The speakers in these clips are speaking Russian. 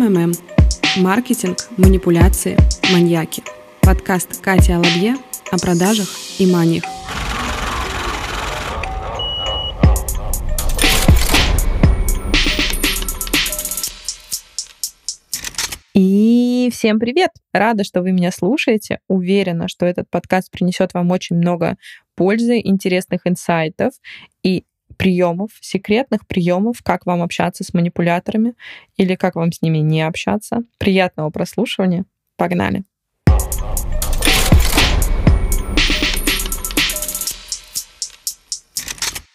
МММ. Маркетинг, манипуляции, маньяки. Подкаст Кати Алабье о продажах и маниях. И всем привет! Рада, что вы меня слушаете. Уверена, что этот подкаст принесет вам очень много пользы, интересных инсайтов. И приемов, секретных приемов, как вам общаться с манипуляторами или как вам с ними не общаться. Приятного прослушивания. Погнали!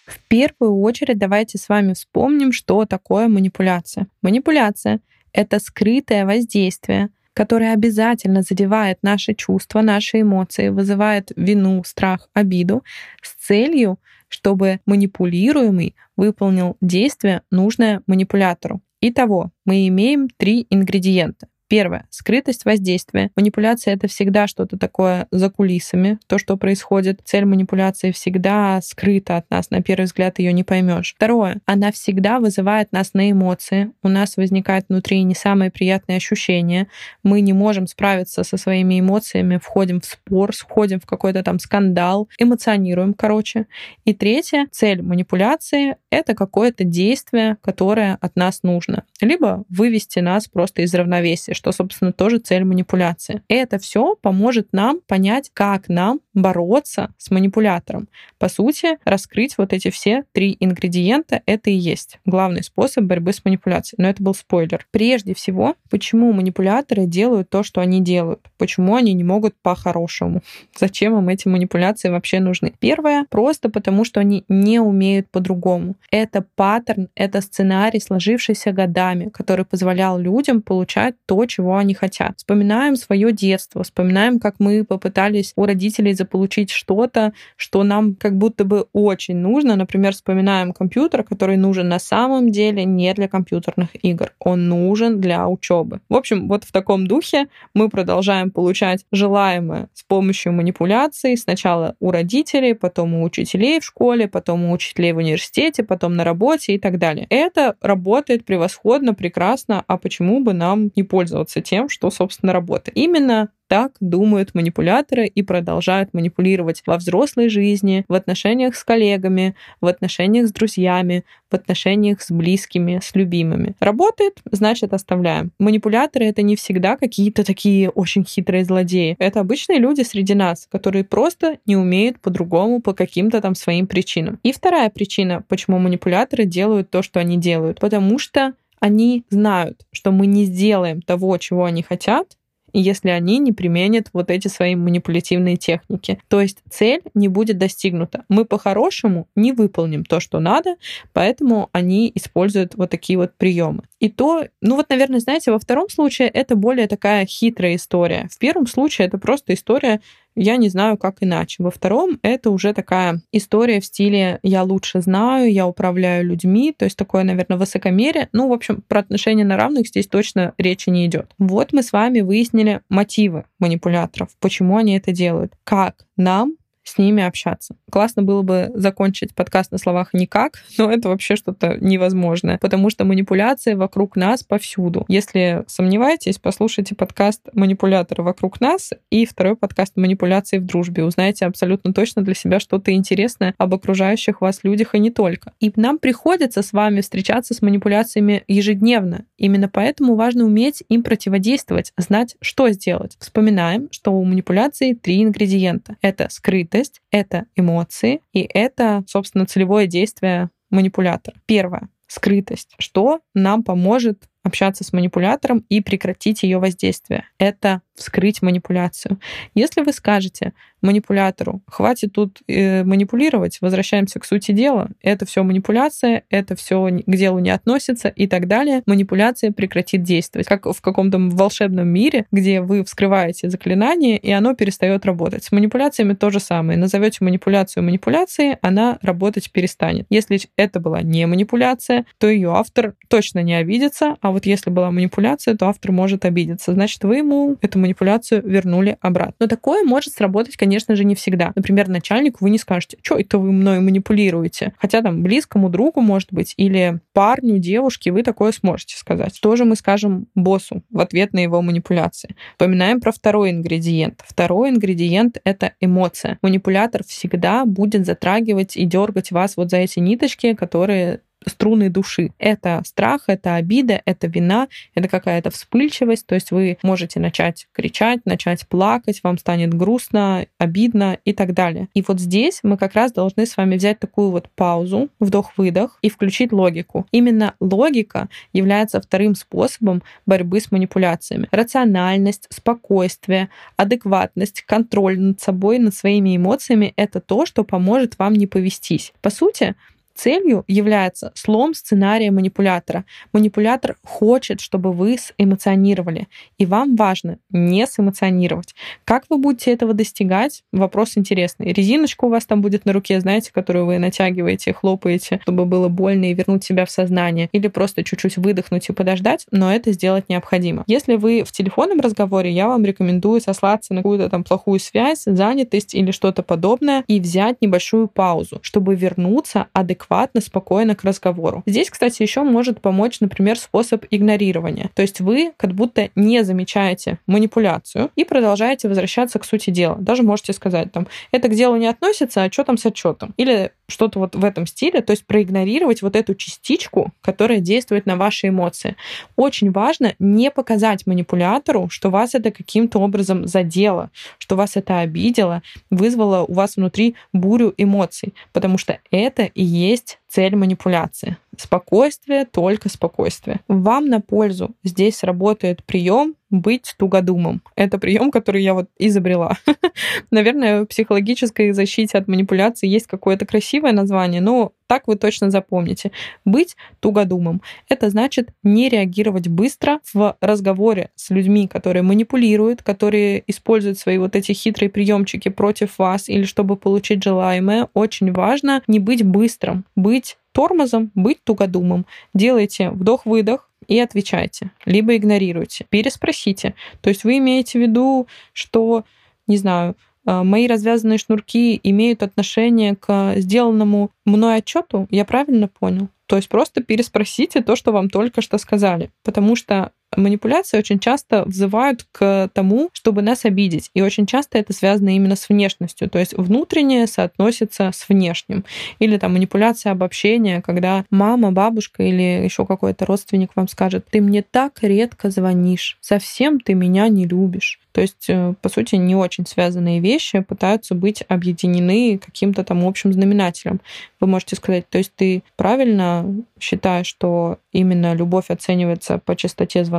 В первую очередь давайте с вами вспомним, что такое манипуляция. Манипуляция — это скрытое воздействие, которое обязательно задевает наши чувства, наши эмоции, вызывает вину, страх, обиду с целью чтобы манипулируемый выполнил действие, нужное манипулятору. Итого, мы имеем три ингредиента. Первое. Скрытость воздействия. Манипуляция — это всегда что-то такое за кулисами, то, что происходит. Цель манипуляции всегда скрыта от нас. На первый взгляд ее не поймешь. Второе. Она всегда вызывает нас на эмоции. У нас возникает внутри не самые приятные ощущения. Мы не можем справиться со своими эмоциями, входим в спор, входим в какой-то там скандал, эмоционируем, короче. И третье. Цель манипуляции — это какое-то действие, которое от нас нужно. Либо вывести нас просто из равновесия, что, собственно, тоже цель манипуляции. Это все поможет нам понять, как нам бороться с манипулятором. По сути, раскрыть вот эти все три ингредиента — это и есть главный способ борьбы с манипуляцией. Но это был спойлер. Прежде всего, почему манипуляторы делают то, что они делают? Почему они не могут по-хорошему? Зачем им эти манипуляции вообще нужны? Первое, просто потому, что они не умеют по-другому. Это паттерн, это сценарий, сложившийся годами, который позволял людям получать то, чего они хотят. Вспоминаем свое детство, вспоминаем, как мы попытались у родителей заполучить что-то, что нам как будто бы очень нужно. Например, вспоминаем компьютер, который нужен на самом деле не для компьютерных игр. Он нужен для учебы. В общем, вот в таком духе мы продолжаем получать желаемое с помощью манипуляций. Сначала у родителей, потом у учителей в школе, потом у учителей в университете, потом на работе и так далее. Это работает превосходно, прекрасно, а почему бы нам не пользоваться пользоваться тем, что, собственно, работает. Именно так думают манипуляторы и продолжают манипулировать во взрослой жизни, в отношениях с коллегами, в отношениях с друзьями, в отношениях с близкими, с любимыми. Работает, значит, оставляем. Манипуляторы — это не всегда какие-то такие очень хитрые злодеи. Это обычные люди среди нас, которые просто не умеют по-другому по каким-то там своим причинам. И вторая причина, почему манипуляторы делают то, что они делают. Потому что они знают, что мы не сделаем того, чего они хотят, если они не применят вот эти свои манипулятивные техники. То есть цель не будет достигнута. Мы по-хорошему не выполним то, что надо, поэтому они используют вот такие вот приемы. И то, ну вот, наверное, знаете, во втором случае это более такая хитрая история. В первом случае это просто история я не знаю, как иначе. Во втором это уже такая история в стиле «я лучше знаю», «я управляю людьми», то есть такое, наверное, высокомерие. Ну, в общем, про отношения на равных здесь точно речи не идет. Вот мы с вами выяснили мотивы манипуляторов, почему они это делают. Как нам с ними общаться. Классно было бы закончить подкаст на словах «никак», но это вообще что-то невозможное, потому что манипуляции вокруг нас повсюду. Если сомневаетесь, послушайте подкаст «Манипуляторы вокруг нас» и второй подкаст «Манипуляции в дружбе». Узнаете абсолютно точно для себя что-то интересное об окружающих вас людях и не только. И нам приходится с вами встречаться с манипуляциями ежедневно. Именно поэтому важно уметь им противодействовать, знать, что сделать. Вспоминаем, что у манипуляции три ингредиента. Это скрытый открытость, это эмоции, и это, собственно, целевое действие манипулятора. Первое — скрытость. Что нам поможет общаться с манипулятором и прекратить ее воздействие. Это вскрыть манипуляцию. Если вы скажете манипулятору, хватит тут э, манипулировать, возвращаемся к сути дела, это все манипуляция, это все к делу не относится и так далее, манипуляция прекратит действовать. Как в каком-то волшебном мире, где вы вскрываете заклинание, и оно перестает работать. С манипуляциями то же самое. Назовете манипуляцию манипуляцией, она работать перестанет. Если это была не манипуляция, то ее автор точно не обидится, а вот если была манипуляция, то автор может обидеться. Значит, вы ему эту манипуляцию вернули обратно. Но такое может сработать, конечно же, не всегда. Например, начальнику вы не скажете, что это вы мной манипулируете. Хотя там близкому другу, может быть, или парню, девушке вы такое сможете сказать. Что же мы скажем боссу в ответ на его манипуляции? Поминаем про второй ингредиент. Второй ингредиент — это эмоция. Манипулятор всегда будет затрагивать и дергать вас вот за эти ниточки, которые струны души. Это страх, это обида, это вина, это какая-то вспыльчивость. То есть вы можете начать кричать, начать плакать, вам станет грустно, обидно и так далее. И вот здесь мы как раз должны с вами взять такую вот паузу, вдох-выдох и включить логику. Именно логика является вторым способом борьбы с манипуляциями. Рациональность, спокойствие, адекватность, контроль над собой, над своими эмоциями — это то, что поможет вам не повестись. По сути, Целью является слом сценария манипулятора. Манипулятор хочет, чтобы вы сэмоционировали, и вам важно не сэмоционировать. Как вы будете этого достигать? Вопрос интересный. Резиночка у вас там будет на руке, знаете, которую вы натягиваете, хлопаете, чтобы было больно и вернуть себя в сознание, или просто чуть-чуть выдохнуть и подождать, но это сделать необходимо. Если вы в телефонном разговоре, я вам рекомендую сослаться на какую-то там плохую связь, занятость или что-то подобное и взять небольшую паузу, чтобы вернуться адекватно адекватно, спокойно к разговору. Здесь, кстати, еще может помочь, например, способ игнорирования. То есть вы как будто не замечаете манипуляцию и продолжаете возвращаться к сути дела. Даже можете сказать там, это к делу не относится, а что там с отчетом? Или что-то вот в этом стиле, то есть проигнорировать вот эту частичку, которая действует на ваши эмоции. Очень важно не показать манипулятору, что вас это каким-то образом задело, что вас это обидело, вызвало у вас внутри бурю эмоций, потому что это и есть цель манипуляции. Спокойствие, только спокойствие. Вам на пользу здесь работает прием быть тугодумом. Это прием, который я вот изобрела. Наверное, в психологической защите от манипуляции есть какое-то красивое название, но так вы точно запомните. Быть тугодумом. Это значит не реагировать быстро в разговоре с людьми, которые манипулируют, которые используют свои вот эти хитрые приемчики против вас или чтобы получить желаемое. Очень важно не быть быстрым, быть тормозом, быть тугодумом. Делайте вдох-выдох, и отвечайте, либо игнорируйте, переспросите. То есть вы имеете в виду, что, не знаю, э, мои развязанные шнурки имеют отношение к сделанному мной отчету, я правильно понял? То есть просто переспросите то, что вам только что сказали. Потому что манипуляции очень часто взывают к тому, чтобы нас обидеть. И очень часто это связано именно с внешностью. То есть внутреннее соотносится с внешним. Или там манипуляция обобщения, когда мама, бабушка или еще какой-то родственник вам скажет, ты мне так редко звонишь, совсем ты меня не любишь. То есть, э, по сути, не очень связанные вещи пытаются быть объединены каким-то там общим знаменателем. Вы можете сказать, то есть ты правильно считаешь, что именно любовь оценивается по частоте звонков?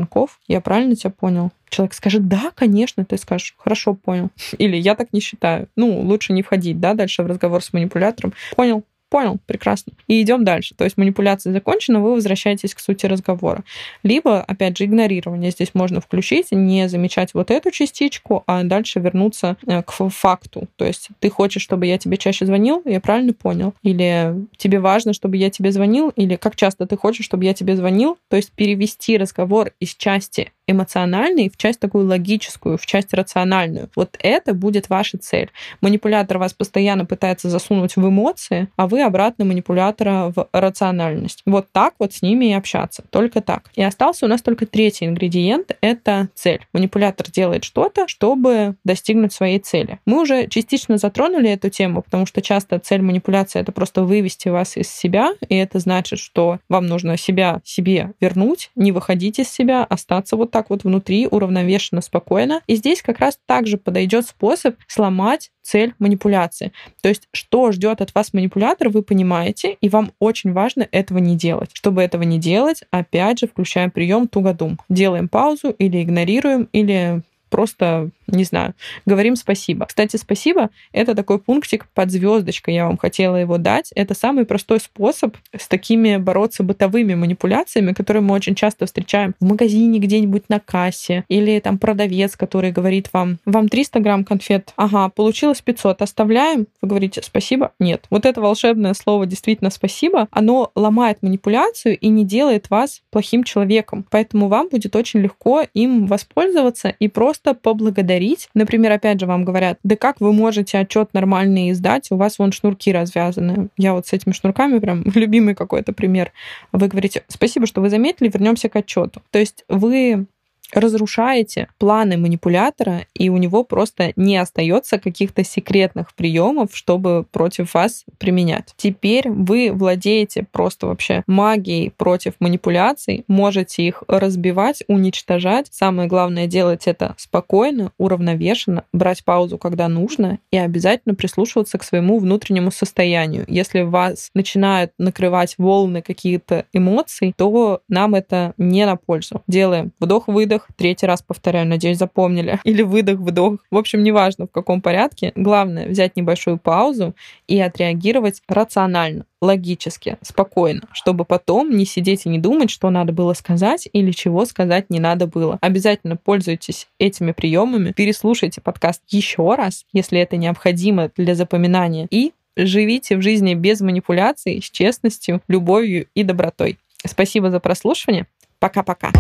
Я правильно тебя понял? Человек скажет, да, конечно, ты скажешь, хорошо, понял. Или я так не считаю. Ну, лучше не входить, да, дальше в разговор с манипулятором. Понял, Понял, прекрасно. И идем дальше. То есть манипуляция закончена, вы возвращаетесь к сути разговора. Либо, опять же, игнорирование здесь можно включить, не замечать вот эту частичку, а дальше вернуться э, к факту. То есть ты хочешь, чтобы я тебе чаще звонил, я правильно понял? Или тебе важно, чтобы я тебе звонил? Или как часто ты хочешь, чтобы я тебе звонил? То есть перевести разговор из части эмоциональный в часть такую логическую, в часть рациональную. Вот это будет ваша цель. Манипулятор вас постоянно пытается засунуть в эмоции, а вы обратно манипулятора в рациональность. Вот так вот с ними и общаться. Только так. И остался у нас только третий ингредиент — это цель. Манипулятор делает что-то, чтобы достигнуть своей цели. Мы уже частично затронули эту тему, потому что часто цель манипуляции — это просто вывести вас из себя, и это значит, что вам нужно себя себе вернуть, не выходить из себя, остаться вот так вот внутри, уравновешенно, спокойно. И здесь как раз также подойдет способ сломать цель манипуляции. То есть, что ждет от вас манипулятор, вы понимаете, и вам очень важно этого не делать. Чтобы этого не делать, опять же, включаем прием тугодум. Делаем паузу или игнорируем, или просто, не знаю, говорим спасибо. Кстати, спасибо — это такой пунктик под звездочкой, я вам хотела его дать. Это самый простой способ с такими бороться бытовыми манипуляциями, которые мы очень часто встречаем в магазине где-нибудь на кассе, или там продавец, который говорит вам, вам 300 грамм конфет, ага, получилось 500, оставляем? Вы говорите спасибо? Нет. Вот это волшебное слово действительно спасибо, оно ломает манипуляцию и не делает вас плохим человеком. Поэтому вам будет очень легко им воспользоваться и просто просто поблагодарить. Например, опять же, вам говорят, да как вы можете отчет нормальный издать, у вас вон шнурки развязаны. Я вот с этими шнурками прям любимый какой-то пример. Вы говорите, спасибо, что вы заметили, вернемся к отчету. То есть вы разрушаете планы манипулятора, и у него просто не остается каких-то секретных приемов, чтобы против вас применять. Теперь вы владеете просто вообще магией против манипуляций, можете их разбивать, уничтожать. Самое главное делать это спокойно, уравновешенно, брать паузу, когда нужно, и обязательно прислушиваться к своему внутреннему состоянию. Если вас начинают накрывать волны какие-то эмоций, то нам это не на пользу. Делаем вдох-выдох, выдох, третий раз повторяю, надеюсь, запомнили, или выдох, вдох. В общем, неважно в каком порядке. Главное взять небольшую паузу и отреагировать рационально, логически, спокойно, чтобы потом не сидеть и не думать, что надо было сказать или чего сказать не надо было. Обязательно пользуйтесь этими приемами, переслушайте подкаст еще раз, если это необходимо для запоминания, и живите в жизни без манипуляций, с честностью, любовью и добротой. Спасибо за прослушивание. Пока-пока.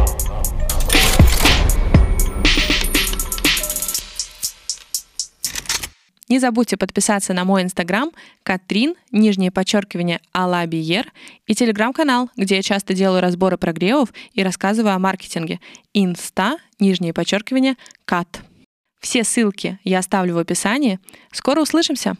Не забудьте подписаться на мой инстаграм Катрин, нижнее подчеркивание, Алабиер и телеграм-канал, где я часто делаю разборы прогревов и рассказываю о маркетинге. Инста, нижнее подчеркивание, Кат. Все ссылки я оставлю в описании. Скоро услышимся!